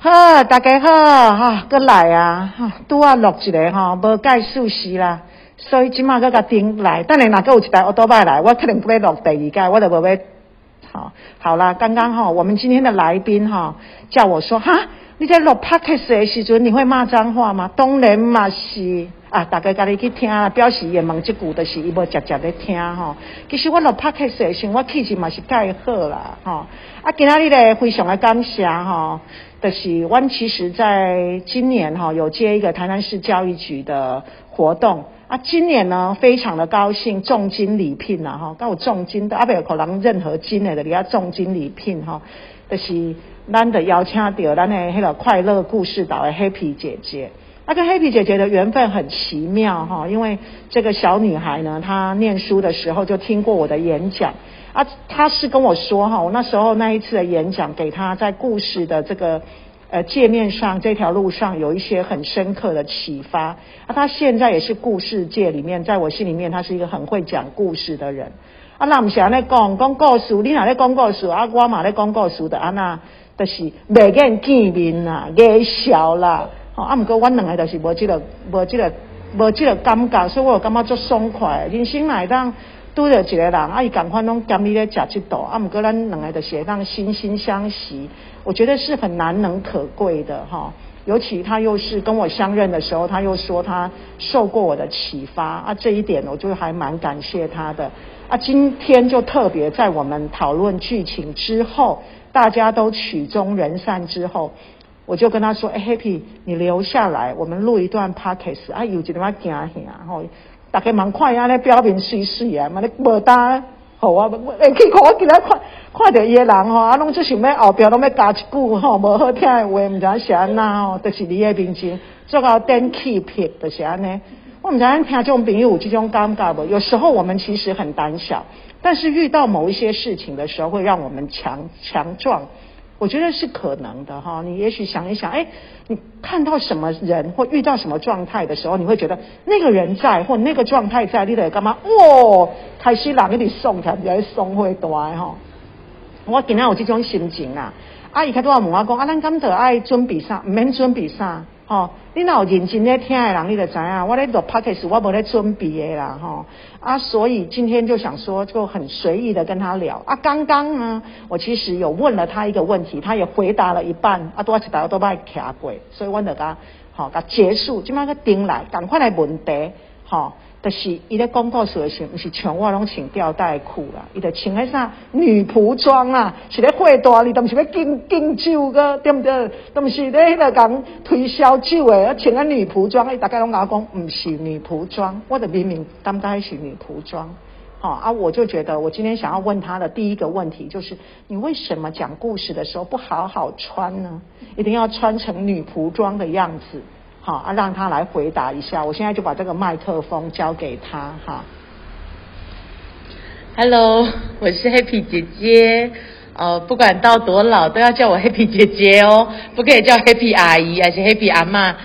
好，大家好，哈，搁来啊，哈，拄啊录一个吼，无介数时啦，所以即马搁甲顶来，等下若搁有一台奥多麦来，我可能要录第二届，我就无要。好，好啦，刚刚吼，我们今天的来宾吼，叫我说哈，你在录 podcast 的时阵，你会骂脏话吗？当然嘛是。啊，大家家己去听啦，表示也问即句，就是伊无直接咧听吼。其实我录 podcast 的时候，我气质嘛是介好啦，吼。啊，今仔日咧非常的感谢吼，就是阮其实在今年哈有接一个台南市教育局的活动啊，今年呢非常的高兴，重金礼聘啦吼，有重金的啊，有可能任何金的，你要重金礼聘哈，就是咱的邀请到咱的迄个快乐故事岛的 Happy 姐姐。那跟黑皮姐姐的缘分很奇妙哈，因为这个小女孩呢，她念书的时候就听过我的演讲啊，她是跟我说哈，我那时候那一次的演讲给她在故事的这个呃界面上这条路上有一些很深刻的启发啊，她现在也是故事界里面，在我心里面，她是一个很会讲故事的人啊。那我们想咧讲讲故事，你哪咧讲故事啊？我嘛咧讲故事的啊，那就是未见见面啦，介笑啦。啊，毋过阮两个就是无即个、无即个、无即个感觉，所以我感觉足爽快。人生来当拄着一个人，啊，伊共款拢兼你咧食即道，啊，毋过咱两个就是会当惺惺相惜，我觉得是很难能可贵的哈。尤其他又是跟我相认的时候，他又说他受过我的启发啊，这一点我就还蛮感谢他的啊。今天就特别在我们讨论剧情之后，大家都曲终人散之后。我就跟他说：“哎，Happy，你留下来，我们录一段 podcast 啊，有一点仔惊吓，吼，大家蛮快啊，咧表面水水啊，嘛咧无单，好啊，会去看我今日看看到伊个人吼，啊，拢就想要后边拢要加一句吼，无好听的话，毋知是安那吼，就是你个面前做到电气片，就是安尼。我毋知影听这种朋友有这种尴尬无？有时候我们其实很胆小，但是遇到某一些事情的时候，会让我们强强壮。”我觉得是可能的哈，你也许想一想，哎，你看到什么人或遇到什么状态的时候，你会觉得那个人在或那个状态在，你得干嘛？哇，开始人给你送起来，比送会多哈。我今天有这种心情啊，阿姨开多少问我讲，啊，咱今得爱准备啥？唔免准备啥？吼，你若有认真咧听的人，你就知影，我咧做 podcast，我无咧准备的啦，吼啊，所以今天就想说，就很随意的跟他聊啊。刚刚呢，我其实有问了他一个问题，他也回答了一半，啊，多一大都把卡过，所以我就甲好，甲结束，即摆个顶来，赶快来问题，吼。就是伊咧广告时的时候，毋是全我拢穿吊带裤啦，伊就穿迄啥女仆装啦，是咧会大哩，都毋是要敬敬酒个，对毋对？都毋是咧迄个讲推销酒诶，穿个女仆装，伊大家拢甲我讲毋是女仆装，我的明明当该是女仆装，好啊，我就觉得我今天想要问他的第一个问题就是，你为什么讲故事的时候不好好穿呢？一定要穿成女仆装的样子？好啊，让他来回答一下。我现在就把这个麦克风交给他哈。Hello，我是 Happy 姐姐。呃，不管到多老，都要叫我 Happy 姐姐哦，不可以叫 Happy 阿姨，还是 Happy 阿妈。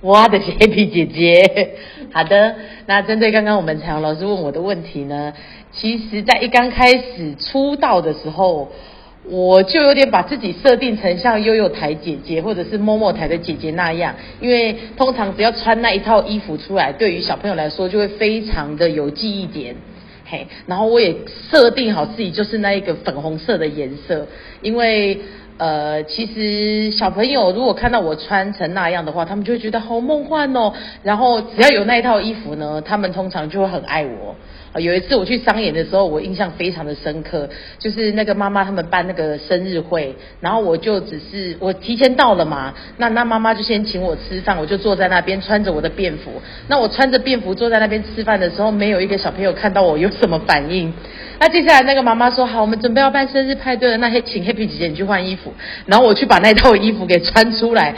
我的是 Happy 姐姐。好的，那针对刚刚我们彩虹老师问我的问题呢，其实在一刚开始出道的时候。我就有点把自己设定成像悠悠台姐姐或者是默默台的姐姐那样，因为通常只要穿那一套衣服出来，对于小朋友来说就会非常的有记忆点，嘿。然后我也设定好自己就是那一个粉红色的颜色，因为呃，其实小朋友如果看到我穿成那样的话，他们就会觉得好梦幻哦。然后只要有那一套衣服呢，他们通常就会很爱我。有一次我去商演的时候，我印象非常的深刻，就是那个妈妈他们办那个生日会，然后我就只是我提前到了嘛，那那妈妈就先请我吃饭，我就坐在那边穿着我的便服，那我穿着便服坐在那边吃饭的时候，没有一个小朋友看到我有什么反应。那接下来那个妈妈说好，我们准备要办生日派对了，那请 Happy 姐姐你去换衣服，然后我去把那套衣服给穿出来。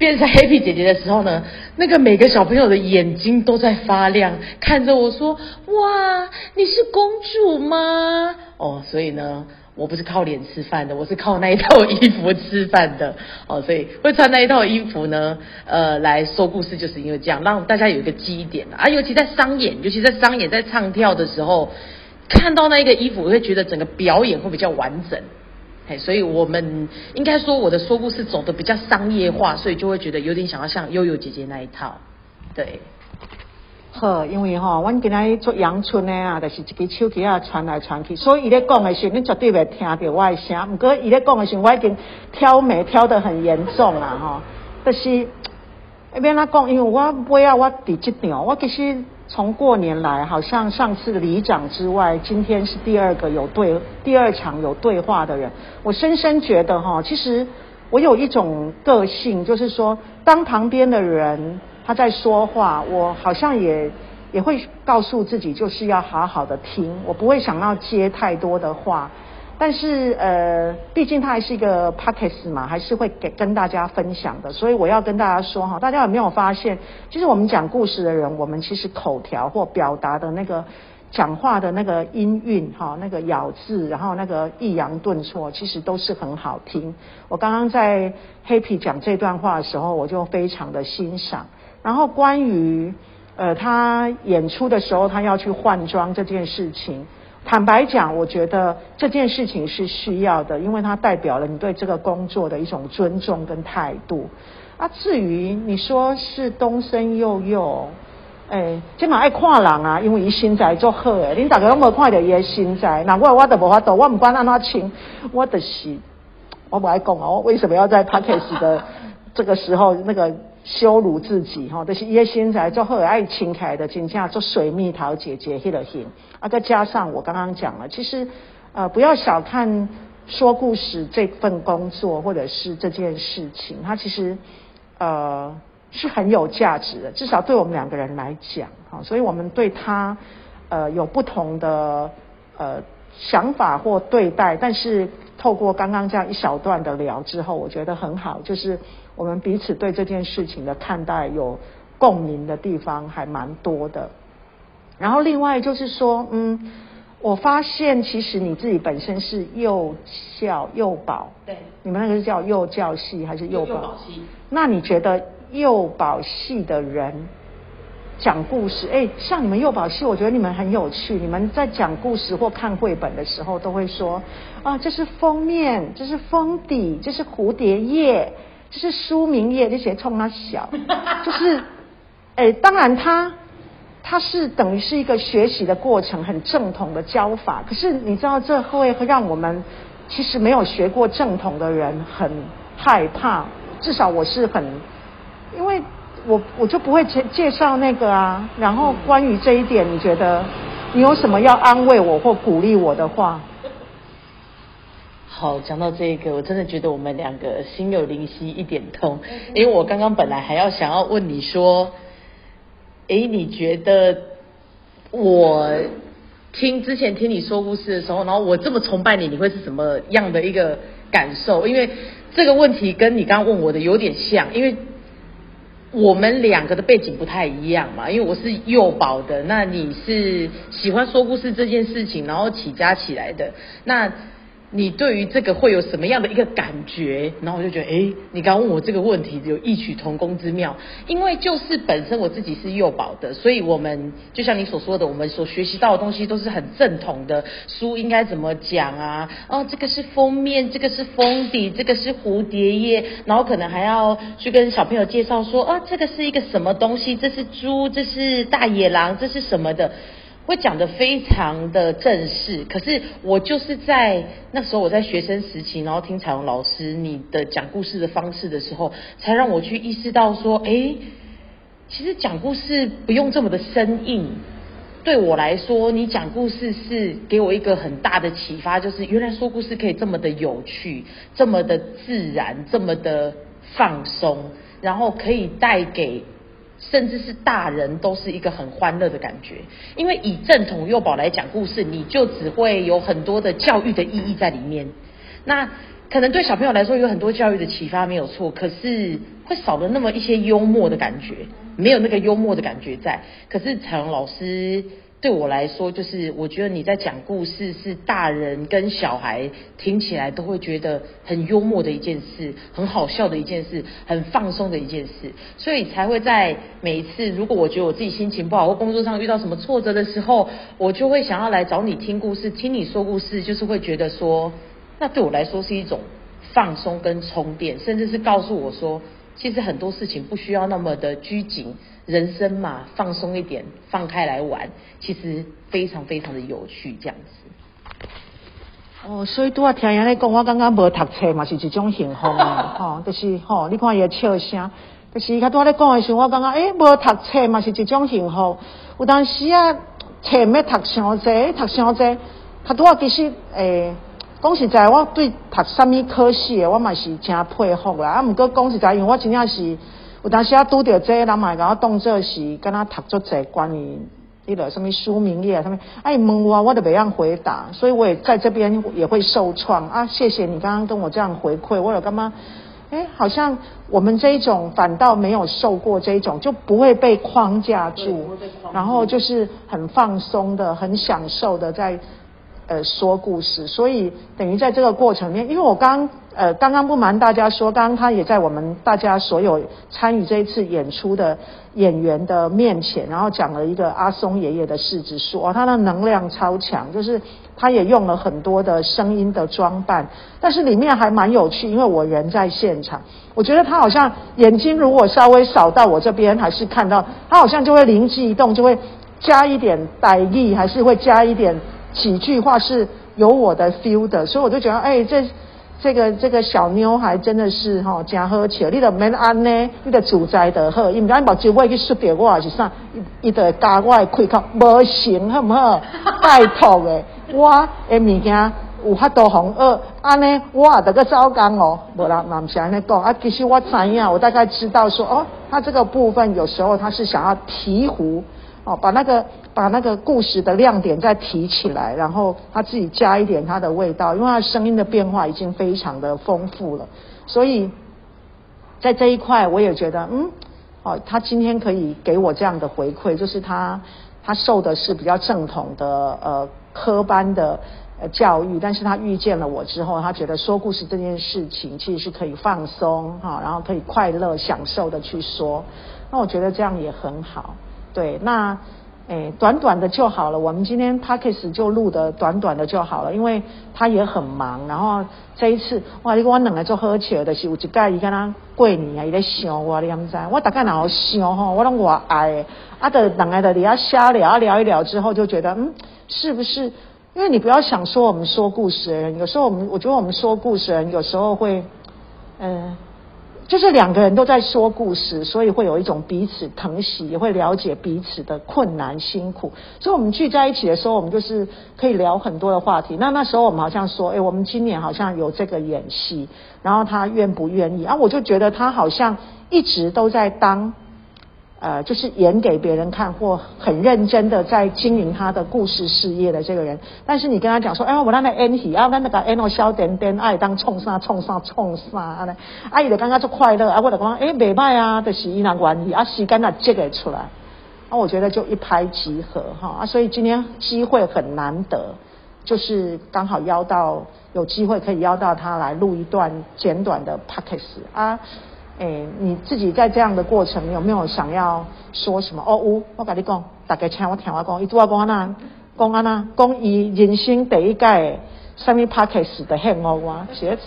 变成 Happy 姐姐的时候呢，那个每个小朋友的眼睛都在发亮，看着我说：“哇，你是公主吗？”哦，所以呢，我不是靠脸吃饭的，我是靠那一套衣服吃饭的。哦，所以会穿那一套衣服呢，呃，来说故事，就是因为这样，让大家有一个记忆点啊。尤其在商演，尤其在商演在唱跳的时候，看到那一个衣服，我会觉得整个表演会比较完整。所以我们应该说我的说故事走的比较商业化，所以就会觉得有点想要像悠悠姐姐那一套，对。好，因为吼，阮今仔做阳春的啊，就是一支手机啊传来传去，所以伊咧讲的时候，你绝对袂听到我的声。毋过伊咧讲的时候，我已经挑眉挑得很严重啦，吼。但是一边他讲，因为我尾啊，我伫即场，我其实从过年来，好像上次里长之外，今天是第二个有对第二场有对话的人。我深深觉得哈，其实我有一种个性，就是说，当旁边的人。他在说话，我好像也也会告诉自己，就是要好好的听，我不会想要接太多的话。但是呃，毕竟他还是一个 p o c k e t 嘛，还是会给跟大家分享的。所以我要跟大家说哈，大家有没有发现，其实我们讲故事的人，我们其实口条或表达的那个讲话的那个音韵哈，那个咬字，然后那个抑扬顿挫，其实都是很好听。我刚刚在 Happy 讲这段话的时候，我就非常的欣赏。然后关于呃他演出的时候他要去换装这件事情，坦白讲，我觉得这件事情是需要的，因为它代表了你对这个工作的一种尊重跟态度。啊，至于你说是东升幼幼，哎，今嘛爱看人啊，因为伊身材足好诶，恁大家拢无看到伊诶身材，那我我都无法度，我唔管安怎穿，我的是我不爱讲哦，为什么要在 p a c k a g e 的这个时候那个？羞辱自己哈，但是伊个身材做好爱清开的，真正做水蜜桃姐姐迄个型，啊，再加上我刚刚讲了，其实呃不要小看说故事这份工作或者是这件事情，它其实呃是很有价值的，至少对我们两个人来讲，哈，所以我们对他呃有不同的呃想法或对待，但是透过刚刚这样一小段的聊之后，我觉得很好，就是。我们彼此对这件事情的看待有共鸣的地方还蛮多的，然后另外就是说，嗯，我发现其实你自己本身是幼教幼保，对，你们那个是叫幼教系还是幼保系？那你觉得幼保系的人讲故事，哎，像你们幼保系，我觉得你们很有趣，你们在讲故事或看绘本的时候，都会说啊，这是封面，这是封底，这是蝴蝶叶。这是书名页这些冲他小，就是，哎，当然他他是等于是一个学习的过程，很正统的教法。可是你知道这会让我们其实没有学过正统的人很害怕。至少我是很，因为我我就不会介介绍那个啊。然后关于这一点，你觉得你有什么要安慰我或鼓励我的话？好，讲到这个，我真的觉得我们两个心有灵犀一点通。因为我刚刚本来还要想要问你说，哎，你觉得我听之前听你说故事的时候，然后我这么崇拜你，你会是什么样的一个感受？因为这个问题跟你刚刚问我的有点像，因为我们两个的背景不太一样嘛。因为我是幼保的，那你是喜欢说故事这件事情，然后起家起来的，那。你对于这个会有什么样的一个感觉？然后我就觉得，哎，你刚问我这个问题有异曲同工之妙。因为就是本身我自己是幼保的，所以我们就像你所说的，我们所学习到的东西都是很正统的书应该怎么讲啊？哦，这个是封面，这个是封底，这个是蝴蝶叶，然后可能还要去跟小朋友介绍说，哦，这个是一个什么东西？这是猪，这是大野狼，这是什么的？会讲的非常的正式，可是我就是在那时候我在学生时期，然后听彩虹老师你的讲故事的方式的时候，才让我去意识到说，哎，其实讲故事不用这么的生硬。对我来说，你讲故事是给我一个很大的启发，就是原来说故事可以这么的有趣，这么的自然，这么的放松，然后可以带给。甚至是大人都是一个很欢乐的感觉，因为以正统幼保来讲故事，你就只会有很多的教育的意义在里面。那可能对小朋友来说有很多教育的启发没有错，可是会少了那么一些幽默的感觉，没有那个幽默的感觉在。可是彩虹老师。对我来说，就是我觉得你在讲故事，是大人跟小孩听起来都会觉得很幽默的一件事，很好笑的一件事，很放松的一件事，所以才会在每一次，如果我觉得我自己心情不好或工作上遇到什么挫折的时候，我就会想要来找你听故事，听你说故事，就是会觉得说，那对我来说是一种放松跟充电，甚至是告诉我说，其实很多事情不需要那么的拘谨，人生嘛，放松一点，放开来玩，其实非常非常的有趣，这样子。哦，所以拄啊听人咧讲，我感觉无读册嘛是一种幸福啊，吼，就是吼，你看伊的笑声，就是伊较拄咧讲的时候，我感觉诶，无读册嘛是一种幸福。有当时啊，册毋要读伤济，读伤济，较拄啊其实诶，讲实在，我对读啥物科系的，我嘛是真佩服啦。啊，毋过讲实在，因为我真正是有当时啊拄着这，人嘛甲我当做是敢若读足济关于。迄个什么书名页什么，哎问我我都袂样回答，所以我也在这边也会受创啊。谢谢你刚刚跟我这样回馈，我有干嘛？哎，好像我们这一种反倒没有受过这一种，就不会被框架住，然后就是很放松的、很享受的在呃说故事。所以等于在这个过程里面，因为我刚呃刚刚不瞒大家说，刚刚他也在我们大家所有参与这一次演出的。演员的面前，然后讲了一个阿松爷爷的世子树哦他的能量超强，就是他也用了很多的声音的装扮，但是里面还蛮有趣，因为我人在现场，我觉得他好像眼睛如果稍微扫到我这边，还是看到他好像就会灵机一动，就会加一点歹意，还是会加一点几句话是有我的 feel 的，所以我就觉得，哎，这。这个这个小妞还真的是吼真好笑，你都免安呢，你的主宰的好，因为咱目睭我去说掉我是啥，伊伊会加我的开口，无行好唔好？拜托的，我的物件有法度红二，安尼我也得个糟糕哦，无啦，那唔是安尼讲啊，其实我知影，我大概知道说哦，他这个部分有时候他是想要提壶。哦，把那个把那个故事的亮点再提起来，然后他自己加一点他的味道，因为他声音的变化已经非常的丰富了，所以在这一块我也觉得，嗯，哦，他今天可以给我这样的回馈，就是他他受的是比较正统的呃科班的教育，但是他遇见了我之后，他觉得说故事这件事情其实是可以放松哈，然后可以快乐享受的去说，那我觉得这样也很好。对，那诶，短短的就好了。我们今天 p a c k a g e 就录的短短的就好了，因为他也很忙。然后这一次，哇，你我两个做喝起的是有一届伊跟他过年啊，伊咧想我，你知？我大概然后想吼，我拢我爱，啊，的两个的你要瞎聊，聊一聊之后就觉得，嗯，是不是？因为你不要想说我们说故事的人，有时候我们我觉得我们说故事的人有时候会，嗯。就是两个人都在说故事，所以会有一种彼此疼惜，也会了解彼此的困难辛苦。所以，我们聚在一起的时候，我们就是可以聊很多的话题。那那时候我们好像说，哎，我们今年好像有这个演戏，然后他愿不愿意？啊，我就觉得他好像一直都在当。呃，就是演给别人看，或很认真的在经营他的故事事业的这个人。但是你跟他讲说，哎，我让他演戏，啊，咱那个演到笑点点，爱当冲啥冲啥冲啥，啊嘞，阿姨就刚刚就快乐，啊，我就讲，哎，未歹啊，就是伊那关系，啊，时间啊接给出来，啊，我觉得就一拍即合哈，啊，所以今天机会很难得，就是刚好邀到有机会可以邀到他来录一段简短的 p o c k e t 啊。哎，你自己在这样的过程，有没有想要说什么？哦，有，我跟你讲，大家请我听我讲，伊拄啊讲安那，讲安那，讲伊人生第一届什么 p a c k a g e 的幸福我，是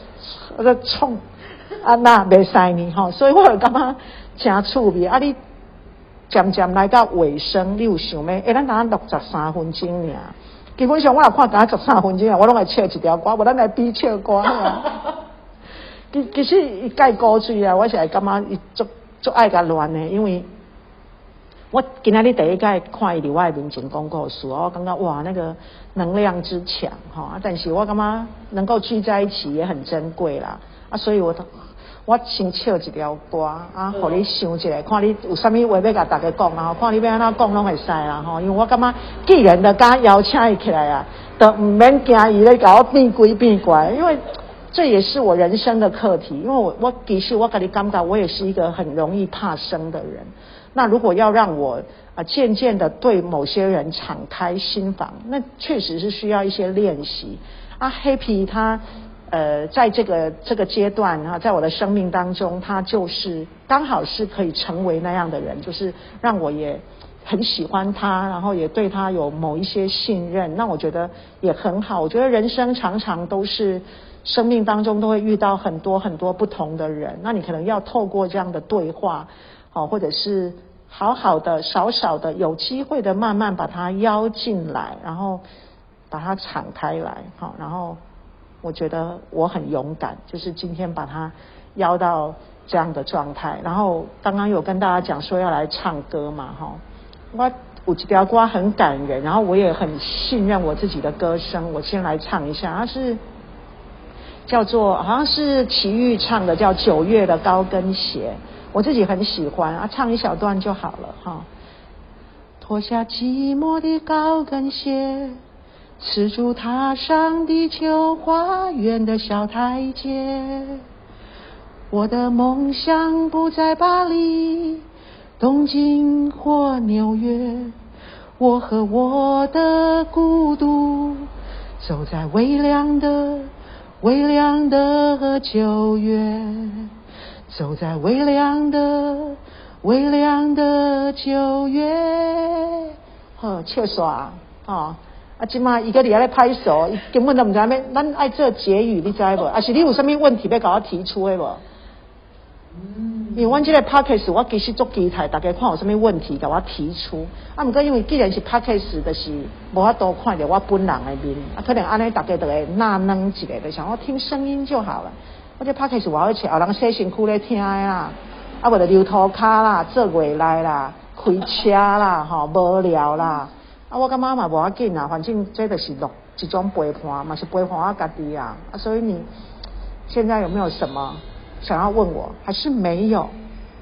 我在冲啊那袂使呢吼，所以我就感觉真趣味。啊，你渐渐来到尾声，你有想咩？哎，咱等六十三分钟尔，基本上我也看刚十三分钟啊，我拢会唱一条歌，无咱来比唱歌。其其实伊介古锥啊，我是会感觉伊足足爱甲乱的，因为我今仔日第一届看伊伫我诶面前讲故事，我感觉哇，那个能量之强哈！但是我感觉能够聚在一起也很珍贵啦啊，所以我我先唱一条歌啊，互你想一下，看你有啥物话要甲大家讲啊，看你要安怎讲拢会使啦吼，因为我感觉既然的敢邀请伊起来啊，都毋免惊伊咧甲我变鬼变怪，因为。这也是我人生的课题，因为我我其实我跟你刚刚，我也是一个很容易怕生的人。那如果要让我啊渐渐的对某些人敞开心房，那确实是需要一些练习。啊，Happy 他呃在这个这个阶段啊，在我的生命当中，他就是刚好是可以成为那样的人，就是让我也很喜欢他，然后也对他有某一些信任。那我觉得也很好。我觉得人生常常都是。生命当中都会遇到很多很多不同的人，那你可能要透过这样的对话，好，或者是好好的、少少的、有机会的，慢慢把他邀进来，然后把它敞开来，好，然后我觉得我很勇敢，就是今天把他邀到这样的状态。然后刚刚有跟大家讲说要来唱歌嘛，哈，我有几条歌很感人，然后我也很信任我自己的歌声，我先来唱一下，它是。叫做好像是齐豫唱的，叫《九月的高跟鞋》，我自己很喜欢啊，唱一小段就好了哈。脱下寂寞的高跟鞋，赤足踏上地球花园的小台阶。我的梦想不在巴黎、东京或纽约，我和我的孤独走在微凉的。微凉的九月，走在微凉的微凉的九月。好，笑煞哦！啊，今嘛一个伫咧拍手，根本都唔知咩，咱爱做结语，你知无？啊，是你有啥物问题要甲我提出的无？因为阮这个 p a c k a g e 我其实做机台，大家看有什么问题，甲我提出。啊，毋过因为既然是 p a c k a g e 就是无法多看到我本人的面，啊，可能安尼大家都会纳闷一下，就想我听声音就好了。我这 p a c k a g e 我要去，后人洗身躯咧听啊，啊，无就流涂骹啦，做未来啦，开车啦，吼，无聊啦。啊，我感觉嘛无要紧啊，反正这就是录一种陪伴嘛，是陪伴我家己啊。啊，所以你现在有没有什么？想要问我还是没有，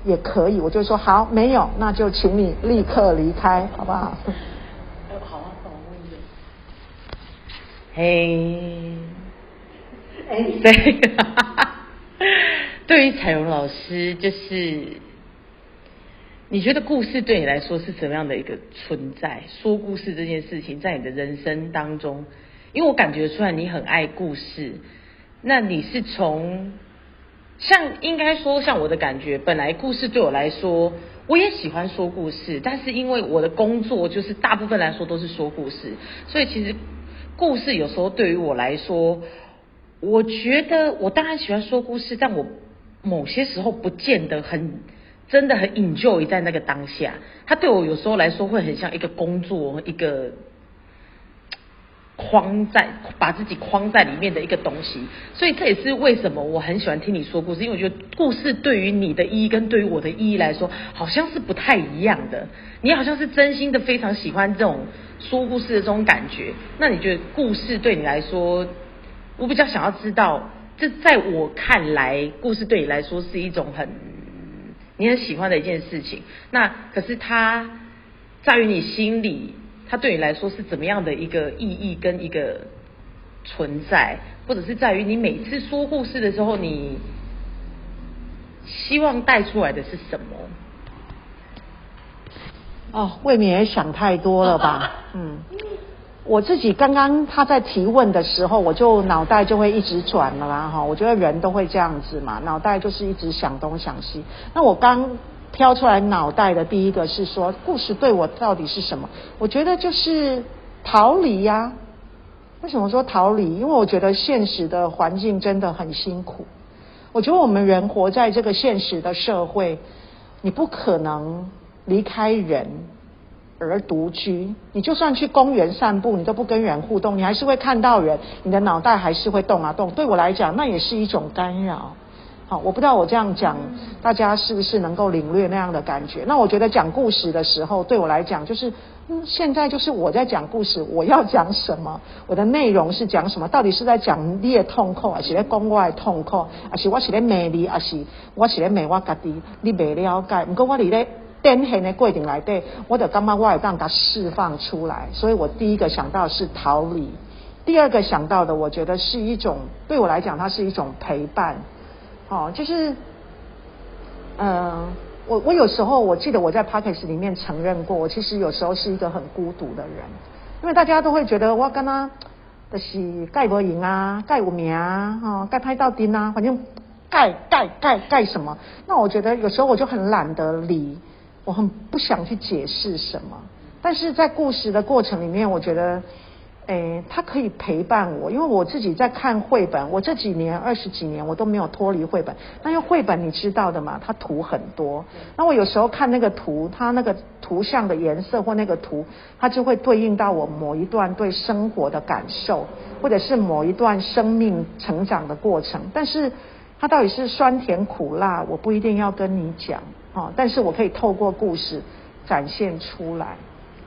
也可以，我就说好，没有，那就请你立刻离开，好不好？好啊，帮我问一个。嘿，哎，对，对于彩荣老师，就是你觉得故事对你来说是怎么样的一个存在？说故事这件事情，在你的人生当中，因为我感觉出来你很爱故事，那你是从。像应该说，像我的感觉，本来故事对我来说，我也喜欢说故事，但是因为我的工作就是大部分来说都是说故事，所以其实故事有时候对于我来说，我觉得我当然喜欢说故事，但我某些时候不见得很真的很 enjoy 在那个当下，它对我有时候来说会很像一个工作一个。框在把自己框在里面的一个东西，所以这也是为什么我很喜欢听你说故事，因为我觉得故事对于你的意义跟对于我的意义来说，好像是不太一样的。你好像是真心的非常喜欢这种说故事的这种感觉，那你觉得故事对你来说，我比较想要知道，这在我看来，故事对你来说是一种很你很喜欢的一件事情。那可是它在于你心里。它对你来说是怎么样的一个意义跟一个存在，或者是在于你每次说故事的时候，你希望带出来的是什么？哦，未免也想太多了吧？嗯，我自己刚刚他在提问的时候，我就脑袋就会一直转了啦，哈，我觉得人都会这样子嘛，脑袋就是一直想东想西。那我刚。飘出来脑袋的第一个是说，故事对我到底是什么？我觉得就是逃离呀。为什么说逃离？因为我觉得现实的环境真的很辛苦。我觉得我们人活在这个现实的社会，你不可能离开人而独居。你就算去公园散步，你都不跟人互动，你还是会看到人，你的脑袋还是会动啊动。对我来讲，那也是一种干扰。好，我不知道我这样讲，大家是不是能够领略那样的感觉？那我觉得讲故事的时候，对我来讲就是，嗯，现在就是我在讲故事，我要讲什么？我的内容是讲什么？到底是在讲你的痛苦，还是在讲我的痛苦？还是我是在骂你，还是我是在骂我家己？你未了解？不过我伫咧典型的过程来对，我就感觉我会当它释放出来。所以我第一个想到是逃离，第二个想到的，我觉得是一种对我来讲，它是一种陪伴。哦，就是，嗯，我我有时候我记得我在 p o c k e t 里面承认过，我其实有时候是一个很孤独的人，因为大家都会觉得我跟他的是盖无赢啊，盖无名啊，哈，盖拍到丁啊，反正盖盖盖盖什么？那我觉得有时候我就很懒得理，我很不想去解释什么。但是在故事的过程里面，我觉得诶，它可以陪伴我，因为我自己在看绘本，我这几年二十几年我都没有脱离绘本。那因为绘本你知道的嘛，它图很多。那我有时候看那个图，它那个图像的颜色或那个图，它就会对应到我某一段对生活的感受，或者是某一段生命成长的过程。但是它到底是酸甜苦辣，我不一定要跟你讲哦，但是我可以透过故事展现出来。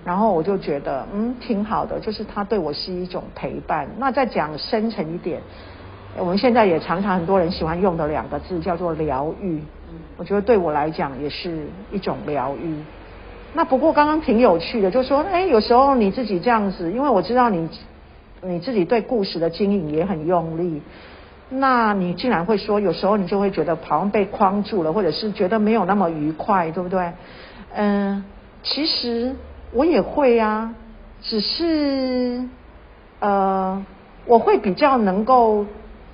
然后我就觉得，嗯，挺好的，就是他对我是一种陪伴。那再讲深沉一点，我们现在也常常很多人喜欢用的两个字叫做疗愈。我觉得对我来讲也是一种疗愈。那不过刚刚挺有趣的，就说，哎，有时候你自己这样子，因为我知道你你自己对故事的经营也很用力，那你竟然会说，有时候你就会觉得好像被框住了，或者是觉得没有那么愉快，对不对？嗯，其实。我也会啊，只是呃，我会比较能够，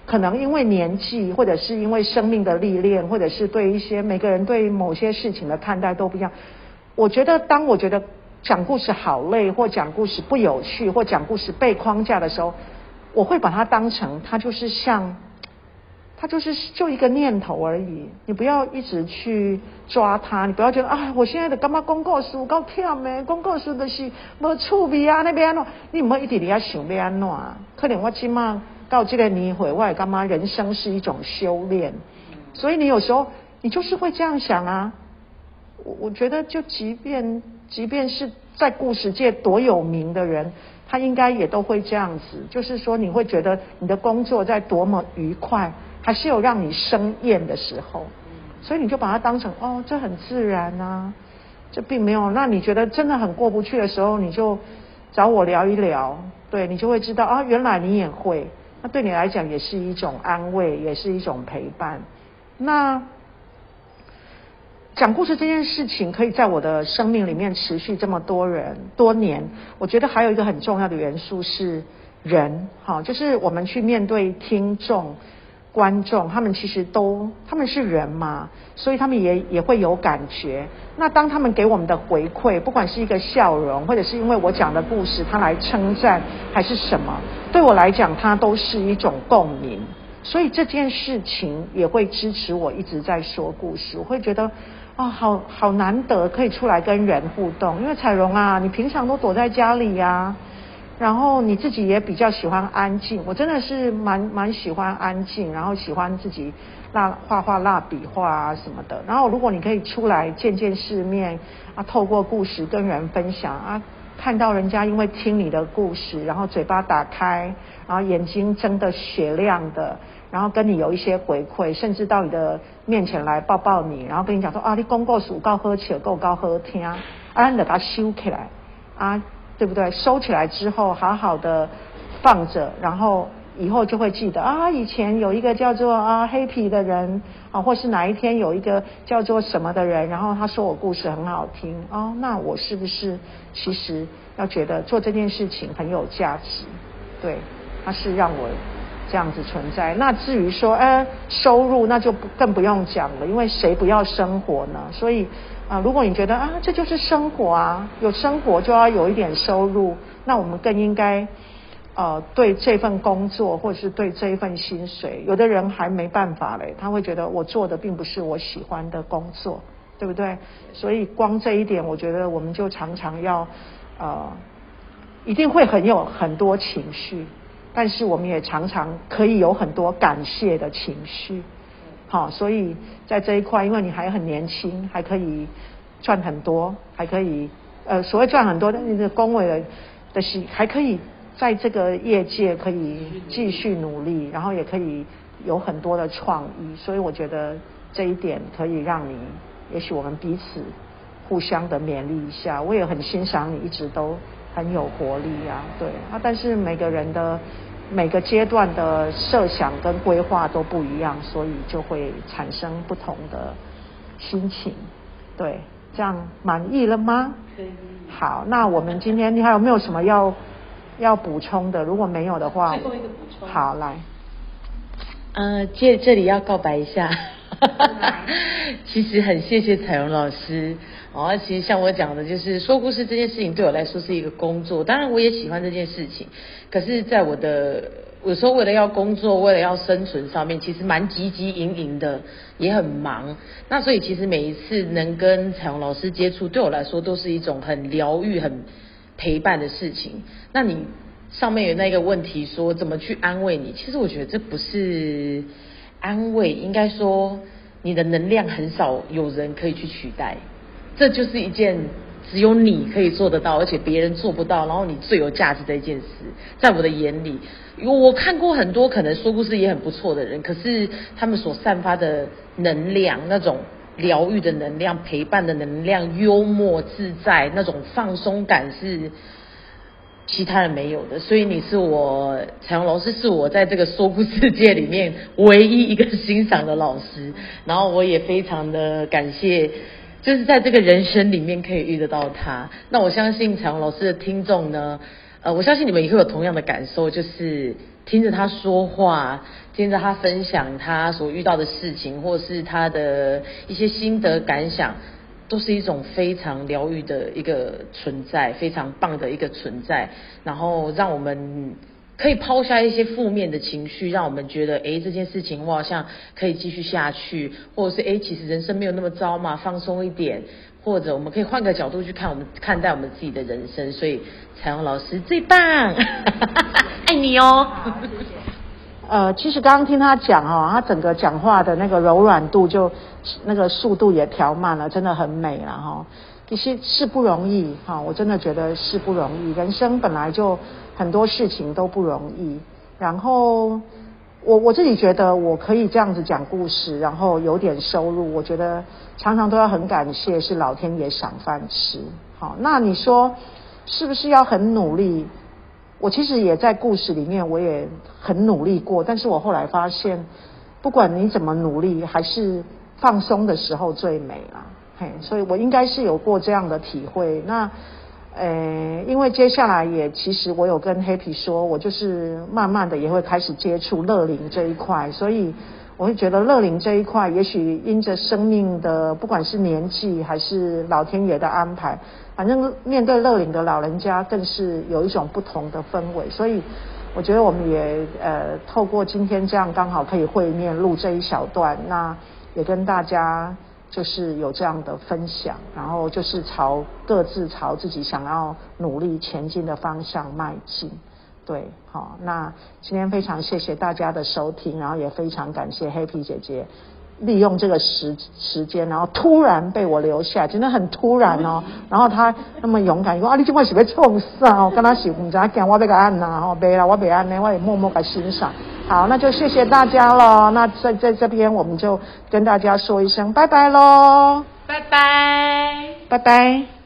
可能因为年纪，或者是因为生命的历练，或者是对一些每个人对某些事情的看待都不一样。我觉得，当我觉得讲故事好累，或讲故事不有趣，或讲故事被框架的时候，我会把它当成它就是像。他就是就一个念头而已，你不要一直去抓他，你不要觉得啊，我现在的干嘛公告书够忝咩？公告书的是无趣味啊，那边喏，你唔好一直伫遐想要安怎？可能我起码到这个年会，我也干嘛？人生是一种修炼，所以你有时候你就是会这样想啊。我我觉得，就即便即便是在故事界多有名的人，他应该也都会这样子，就是说你会觉得你的工作在多么愉快。还是有让你生厌的时候，所以你就把它当成哦，这很自然啊，这并没有。那你觉得真的很过不去的时候，你就找我聊一聊，对你就会知道啊，原来你也会。那对你来讲也是一种安慰，也是一种陪伴。那讲故事这件事情，可以在我的生命里面持续这么多人多年。我觉得还有一个很重要的元素是人，好，就是我们去面对听众。观众他们其实都他们是人嘛，所以他们也也会有感觉。那当他们给我们的回馈，不管是一个笑容，或者是因为我讲的故事，他来称赞还是什么，对我来讲，它都是一种共鸣。所以这件事情也会支持我一直在说故事。我会觉得啊，好好难得可以出来跟人互动，因为彩荣啊，你平常都躲在家里呀。然后你自己也比较喜欢安静，我真的是蛮蛮喜欢安静，然后喜欢自己蜡画画蜡笔画啊什么的。然后如果你可以出来见见世面啊，透过故事跟人分享啊，看到人家因为听你的故事，然后嘴巴打开，然后眼睛睁得雪亮的，然后跟你有一些回馈，甚至到你的面前来抱抱你，然后跟你讲说啊，你公告数够喝且够高喝听，啊，你得把它收起来啊。对不对？收起来之后，好好的放着，然后以后就会记得啊，以前有一个叫做啊黑皮的人啊，或是哪一天有一个叫做什么的人，然后他说我故事很好听哦，那我是不是其实要觉得做这件事情很有价值？对，他是让我这样子存在。那至于说，哎，收入那就不更不用讲了，因为谁不要生活呢？所以。啊，如果你觉得啊，这就是生活啊，有生活就要有一点收入，那我们更应该呃对这份工作或者是对这一份薪水，有的人还没办法嘞，他会觉得我做的并不是我喜欢的工作，对不对？所以光这一点，我觉得我们就常常要呃，一定会很有很多情绪，但是我们也常常可以有很多感谢的情绪。好，所以在这一块，因为你还很年轻，还可以赚很多，还可以呃，所谓赚很多，那个工位的的是还可以在这个业界可以继续努力，然后也可以有很多的创意，所以我觉得这一点可以让你，也许我们彼此互相的勉励一下。我也很欣赏你，一直都很有活力啊，对啊，但是每个人的。每个阶段的设想跟规划都不一样，所以就会产生不同的心情。对，这样满意了吗？可以。好，那我们今天你还有没有什么要要补充的？如果没有的话，最后一个补充。好，来。呃，借这里要告白一下。其实很谢谢彩荣老师。哦，其实像我讲的，就是说故事这件事情对我来说是一个工作，当然我也喜欢这件事情。可是，在我的有时候为了要工作，为了要生存上面，其实蛮汲汲营营的，也很忙。那所以其实每一次能跟彩虹老师接触，对我来说都是一种很疗愈、很陪伴的事情。那你上面有那个问题说怎么去安慰你？其实我觉得这不是安慰，应该说你的能量很少有人可以去取代。这就是一件只有你可以做得到，而且别人做不到，然后你最有价值的一件事，在我的眼里，我看过很多可能说故事也很不错的人，可是他们所散发的能量，那种疗愈的能量、陪伴的能量、幽默自在那种放松感是其他人没有的。所以你是我彩虹老师，是我在这个说故事界里面唯一一个欣赏的老师，然后我也非常的感谢。就是在这个人生里面可以遇得到他，那我相信彩虹老师的听众呢，呃，我相信你们也会有同样的感受，就是听着他说话，听着他分享他所遇到的事情，或是他的一些心得感想，都是一种非常疗愈的一个存在，非常棒的一个存在，然后让我们。可以抛下一些负面的情绪，让我们觉得，哎，这件事情我好像可以继续下去，或者是，哎，其实人生没有那么糟嘛，放松一点，或者我们可以换个角度去看我们看待我们自己的人生。所以彩虹老师最棒，爱你哦。呃，其实刚刚听他讲哦，他整个讲话的那个柔软度就那个速度也调慢了，真的很美了哈。其实是不容易哈，我真的觉得是不容易。人生本来就很多事情都不容易。然后我我自己觉得我可以这样子讲故事，然后有点收入，我觉得常常都要很感谢是老天爷赏饭吃。好，那你说是不是要很努力？我其实也在故事里面我也很努力过，但是我后来发现，不管你怎么努力，还是放松的时候最美啦。所以，我应该是有过这样的体会。那，呃，因为接下来也其实我有跟 Happy 说，我就是慢慢的也会开始接触乐龄这一块。所以，我会觉得乐龄这一块，也许因着生命的不管是年纪还是老天爷的安排，反正面对乐龄的老人家，更是有一种不同的氛围。所以，我觉得我们也呃，透过今天这样刚好可以会面录这一小段，那也跟大家。就是有这样的分享，然后就是朝各自朝自己想要努力前进的方向迈进，对，好，那今天非常谢谢大家的收听，然后也非常感谢 Happy 姐姐。利用这个时时间，然后突然被我留下，真的很突然哦。然后他那么勇敢，说啊，你今晚是被冲啥？我 跟他是唔知讲，我要个按呐，吼，别啦，我被按呢，我也默默的欣赏。好，那就谢谢大家了。那在在这边，我们就跟大家说一声拜拜喽，拜拜，拜拜。